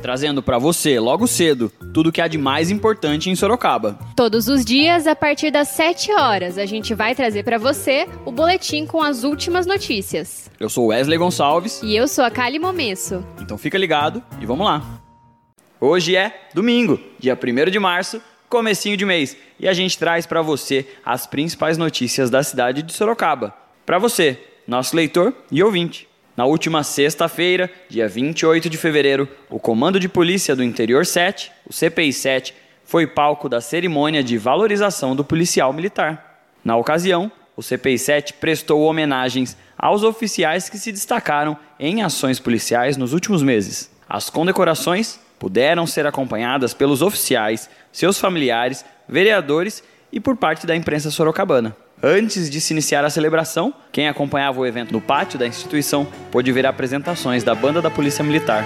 trazendo para você, logo cedo, tudo o que há de mais importante em Sorocaba. Todos os dias, a partir das 7 horas, a gente vai trazer para você o boletim com as últimas notícias. Eu sou Wesley Gonçalves. E eu sou a Kali Momesso. Então fica ligado e vamos lá. Hoje é domingo, dia 1 de março, comecinho de mês, e a gente traz para você as principais notícias da cidade de Sorocaba. Para você, nosso leitor e ouvinte. Na última sexta-feira, dia 28 de fevereiro, o Comando de Polícia do Interior 7, o CPI 7, foi palco da cerimônia de valorização do policial militar. Na ocasião, o CPI 7 prestou homenagens aos oficiais que se destacaram em ações policiais nos últimos meses. As condecorações puderam ser acompanhadas pelos oficiais, seus familiares, vereadores e por parte da imprensa sorocabana. Antes de se iniciar a celebração, quem acompanhava o evento no pátio da instituição pôde ver apresentações da banda da Polícia Militar.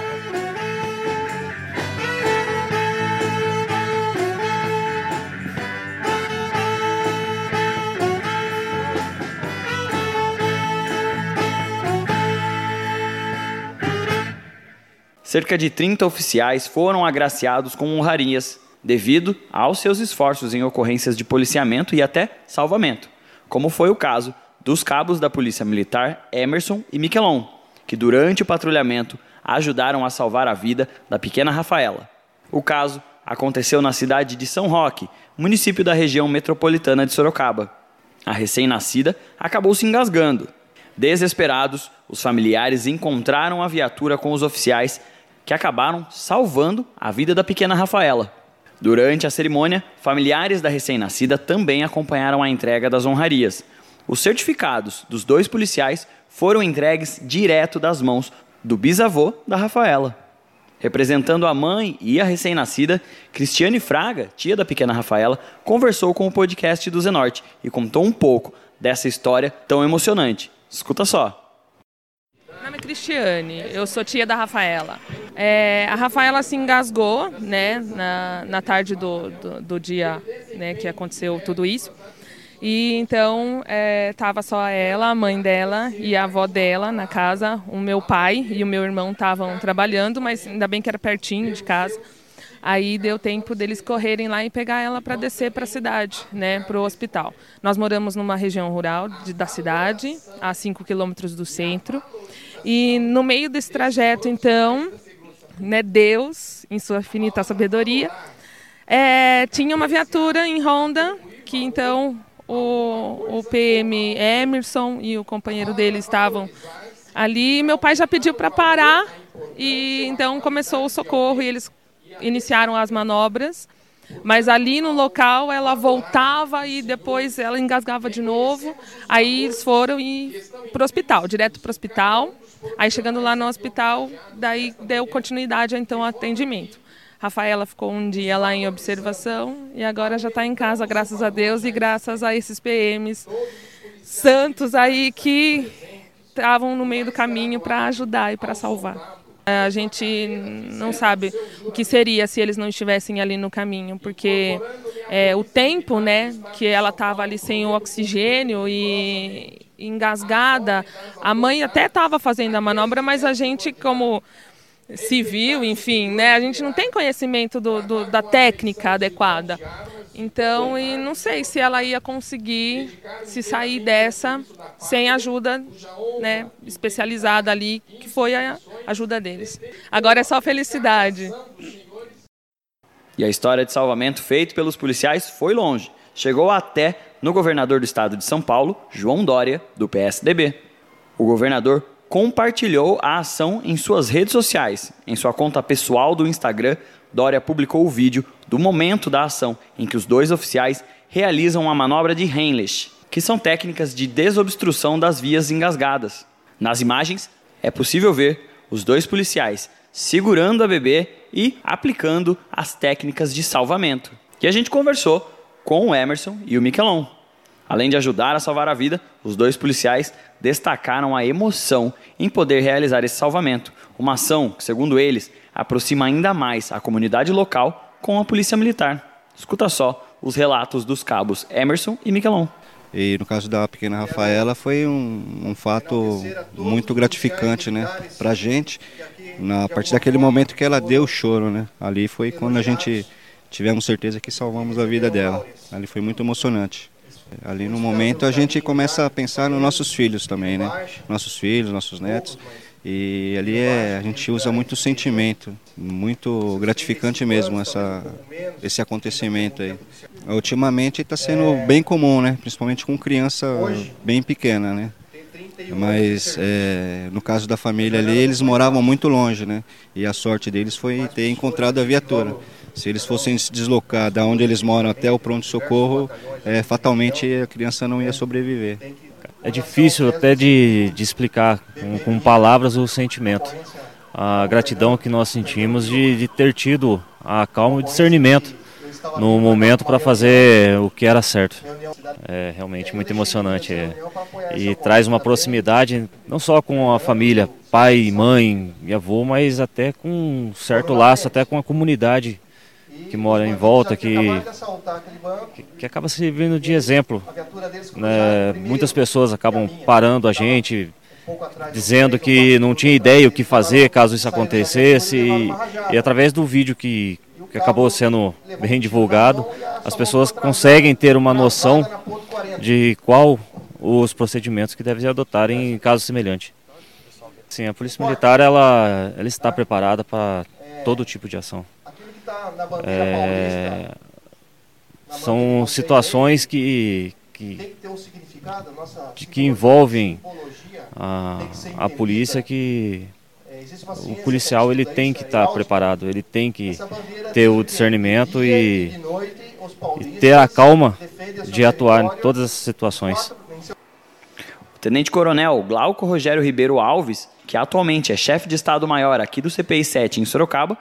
Cerca de 30 oficiais foram agraciados com honrarias devido aos seus esforços em ocorrências de policiamento e até salvamento como foi o caso dos cabos da Polícia Militar Emerson e Miquelon, que durante o patrulhamento ajudaram a salvar a vida da pequena Rafaela. O caso aconteceu na cidade de São Roque, município da região metropolitana de Sorocaba. A recém-nascida acabou se engasgando. Desesperados, os familiares encontraram a viatura com os oficiais que acabaram salvando a vida da pequena Rafaela. Durante a cerimônia, familiares da recém-nascida também acompanharam a entrega das honrarias. Os certificados dos dois policiais foram entregues direto das mãos do bisavô da Rafaela. Representando a mãe e a recém-nascida, Cristiane Fraga, tia da pequena Rafaela, conversou com o podcast do Zenorte e contou um pouco dessa história tão emocionante. Escuta só. Meu nome é Cristiane, eu sou tia da Rafaela. É, a Rafaela se engasgou né, na, na tarde do, do, do dia né, que aconteceu tudo isso. E então estava é, só ela, a mãe dela e a avó dela na casa. O meu pai e o meu irmão estavam trabalhando, mas ainda bem que era pertinho de casa. Aí deu tempo deles correrem lá e pegar ela para descer para a cidade, né, para o hospital. Nós moramos numa região rural de, da cidade, a 5 quilômetros do centro. E no meio desse trajeto, então, né, Deus, em sua infinita sabedoria, é, tinha uma viatura em Honda que então o, o PM Emerson e o companheiro dele estavam ali. Meu pai já pediu para parar e então começou o socorro e eles iniciaram as manobras. Mas ali no local ela voltava e depois ela engasgava de novo. Aí eles foram para o hospital, direto para o hospital. Aí chegando lá no hospital, daí deu continuidade então ao atendimento. Rafaela ficou um dia lá em observação e agora já está em casa, graças a Deus e graças a esses PMs santos aí que estavam no meio do caminho para ajudar e para salvar. A gente não sabe o que seria se eles não estivessem ali no caminho, porque é, o tempo né, que ela estava ali sem o oxigênio e engasgada, a mãe até estava fazendo a manobra, mas a gente, como civil, enfim, né, a gente não tem conhecimento do, do, da técnica adequada. Então, e não sei se ela ia conseguir se sair dessa sem ajuda né, especializada ali, que foi a ajuda deles. Agora é só felicidade. E a história de salvamento feito pelos policiais foi longe. Chegou até no governador do estado de São Paulo, João Dória, do PSDB. O governador compartilhou a ação em suas redes sociais. Em sua conta pessoal do Instagram, Dória publicou o vídeo do momento da ação em que os dois oficiais realizam a manobra de Heimlich, que são técnicas de desobstrução das vias engasgadas. Nas imagens, é possível ver os dois policiais segurando a bebê e aplicando as técnicas de salvamento. E a gente conversou com o Emerson e o Miquelon. Além de ajudar a salvar a vida, os dois policiais destacaram a emoção em poder realizar esse salvamento, uma ação que, segundo eles, aproxima ainda mais a comunidade local com a polícia militar. Escuta só os relatos dos cabos Emerson e Miquelon. E no caso da pequena Rafaela foi um, um fato muito gratificante, né, para a gente. Na partir daquele momento que ela deu o choro, né, ali foi quando a gente tivemos certeza que salvamos a vida dela. Ali foi muito emocionante. Ali no momento a gente começa a pensar nos nossos filhos também, né, nossos filhos, nossos netos. E ali é, a gente usa muito sentimento, muito gratificante mesmo essa, esse acontecimento aí. Ultimamente está sendo bem comum, né? principalmente com criança bem pequena. Né? Mas é, no caso da família ali, eles moravam muito longe, né? E a sorte deles foi ter encontrado a viatura. Se eles fossem se deslocar da onde eles moram até o pronto-socorro, é, fatalmente a criança não ia sobreviver é difícil até de, de explicar com, com, palavras o sentimento. A gratidão que nós sentimos de, de ter tido a calma e discernimento no momento para fazer o que era certo. É realmente muito emocionante é, e traz uma proximidade não só com a família, pai, mãe e avô, mas até com um certo laço até com a comunidade que mora em volta, que, que, que acaba servindo de exemplo. Né? Muitas pessoas acabam parando a gente, dizendo que não tinha ideia o que fazer caso isso acontecesse, e, e através do vídeo que, que acabou sendo bem divulgado, as pessoas conseguem ter uma noção de qual os procedimentos que devem adotar em caso semelhante. Sim, a Polícia Militar ela, ela está preparada para todo tipo de ação é... paulista. São situações que, que, que, um de, que envolvem a, a polícia que é, o policial ele tem que estar tá preparado, ele tem que ter o discernimento e, e ter a calma de atuar em todas as situações. O Tenente Coronel Glauco Rogério Ribeiro Alves, que atualmente é chefe de Estado-Maior aqui do CPI 7 em Sorocaba,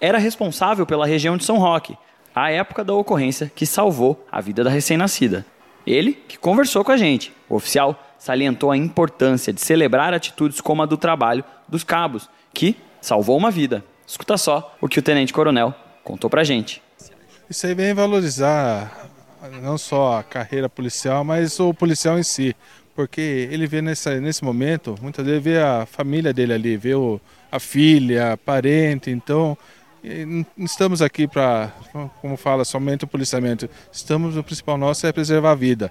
era responsável pela região de São Roque, à época da ocorrência que salvou a vida da recém-nascida. Ele que conversou com a gente. O oficial salientou a importância de celebrar atitudes como a do trabalho dos cabos, que salvou uma vida. Escuta só o que o tenente-coronel contou pra gente. Isso aí vem valorizar não só a carreira policial, mas o policial em si. Porque ele vê nessa, nesse momento, muitas vezes vê a família dele ali, vê o, a filha, parente, então estamos aqui para, como fala, somente o policiamento. Estamos, o principal nosso é preservar a vida.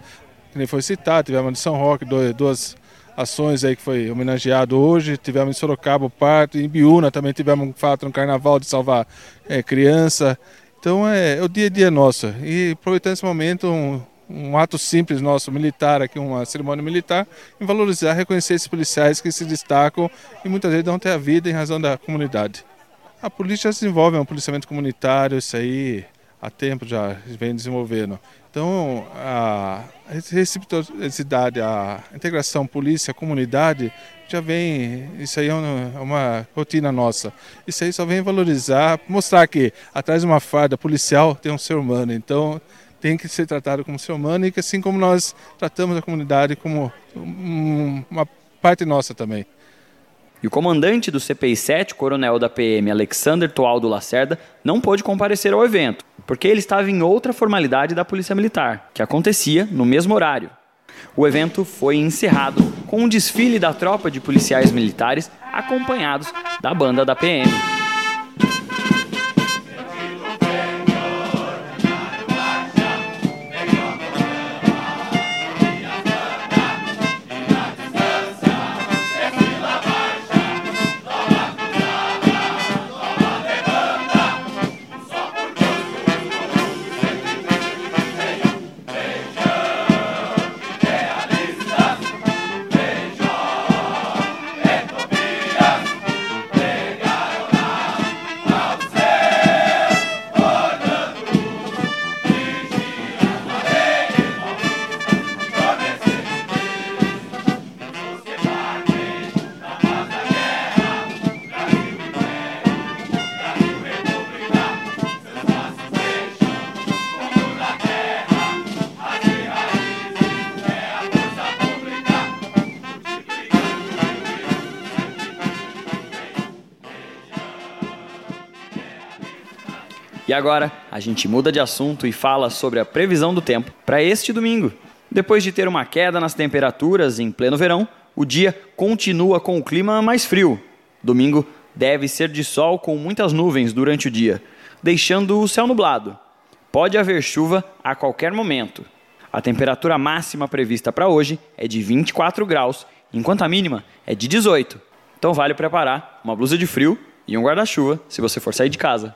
Como foi citado, tivemos de São Roque duas ações aí que foi homenageado hoje, tivemos em Sorocaba o parto, em Biúna também tivemos um fato no carnaval de salvar é, criança. Então é, é, o dia a dia nosso. E aproveitando esse momento, um, um ato simples nosso, militar, aqui uma cerimônia militar, em valorizar, reconhecer esses policiais que se destacam e muitas vezes dão até a vida em razão da comunidade. A polícia se desenvolve, é um policiamento comunitário, isso aí há tempo já vem desenvolvendo. Então, a reciprocidade, a integração polícia-comunidade já vem, isso aí é é uma, rotina nossa. Isso aí só vem valorizar, mostrar que atrás de uma farda policial tem um ser humano, então tem que ser tratado como ser humano e que assim como nós tratamos a comunidade como uma parte nossa também. E o comandante do CPI-7, coronel da PM Alexander Toaldo Lacerda, não pôde comparecer ao evento, porque ele estava em outra formalidade da Polícia Militar, que acontecia no mesmo horário. O evento foi encerrado com um desfile da tropa de policiais militares acompanhados da banda da PM. E agora, a gente muda de assunto e fala sobre a previsão do tempo para este domingo. Depois de ter uma queda nas temperaturas em pleno verão, o dia continua com o clima mais frio. Domingo deve ser de sol com muitas nuvens durante o dia, deixando o céu nublado. Pode haver chuva a qualquer momento. A temperatura máxima prevista para hoje é de 24 graus, enquanto a mínima é de 18. Então vale preparar uma blusa de frio e um guarda-chuva se você for sair de casa.